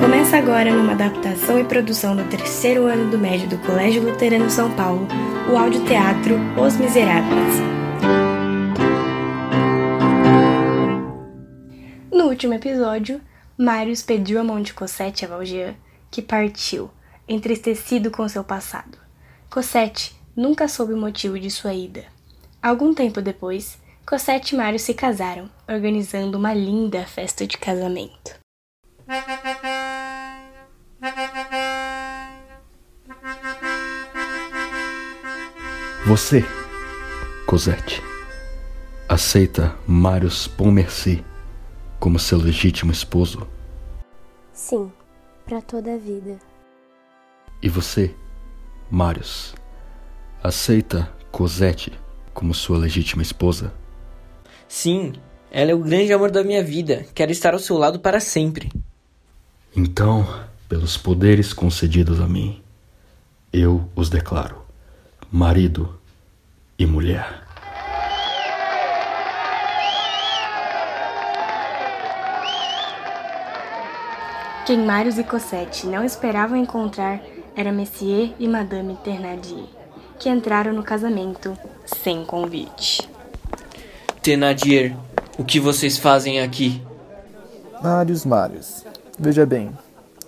Começa agora numa adaptação e produção do terceiro ano do médio do Colégio Luterano São Paulo, o audioteatro Os Miseráveis. No último episódio, Marius pediu a mão de Cosette a Valjean, que partiu, entristecido com seu passado. Cosette nunca soube o motivo de sua ida. Algum tempo depois, Cosette e Mário se casaram, organizando uma linda festa de casamento. Você, Cosette, aceita Marius Pontmercy como seu legítimo esposo? Sim, para toda a vida. E você, Marius, aceita Cosette como sua legítima esposa? Sim, ela é o grande amor da minha vida. Quero estar ao seu lado para sempre. Então, pelos poderes concedidos a mim, eu os declaro marido e mulher. Quem Marius e Cosette não esperavam encontrar era Messier e Madame Thénardier, que entraram no casamento sem convite. Thénardier, o que vocês fazem aqui? Marius, Marius. Veja bem,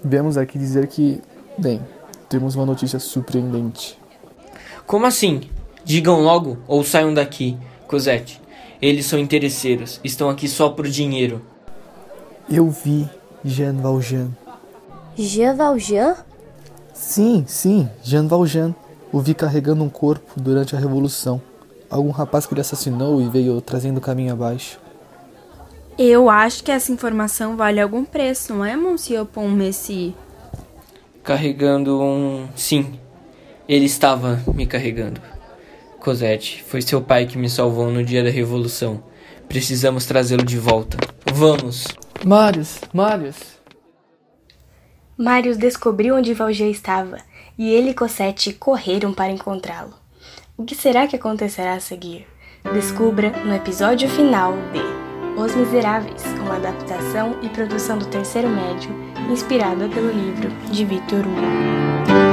viemos aqui dizer que, bem, temos uma notícia surpreendente. Como assim? Digam logo ou saiam daqui, Cosette. Eles são interesseiros, estão aqui só por dinheiro. Eu vi Jean Valjean. Jean Valjean? Sim, sim, Jean Valjean. O vi carregando um corpo durante a Revolução. Algum rapaz que ele assassinou e veio trazendo o caminho abaixo. Eu acho que essa informação vale algum preço, não é, Monsieur Pontmercy? Carregando um. Sim, ele estava me carregando. Cosette, foi seu pai que me salvou no dia da Revolução. Precisamos trazê-lo de volta. Vamos! Marius, Marius. Marius descobriu onde Valjean estava e ele e Cosette correram para encontrá-lo. O que será que acontecerá a seguir? Descubra no episódio final de Os Miseráveis, uma adaptação e produção do terceiro médio, inspirada pelo livro de Victor Hugo.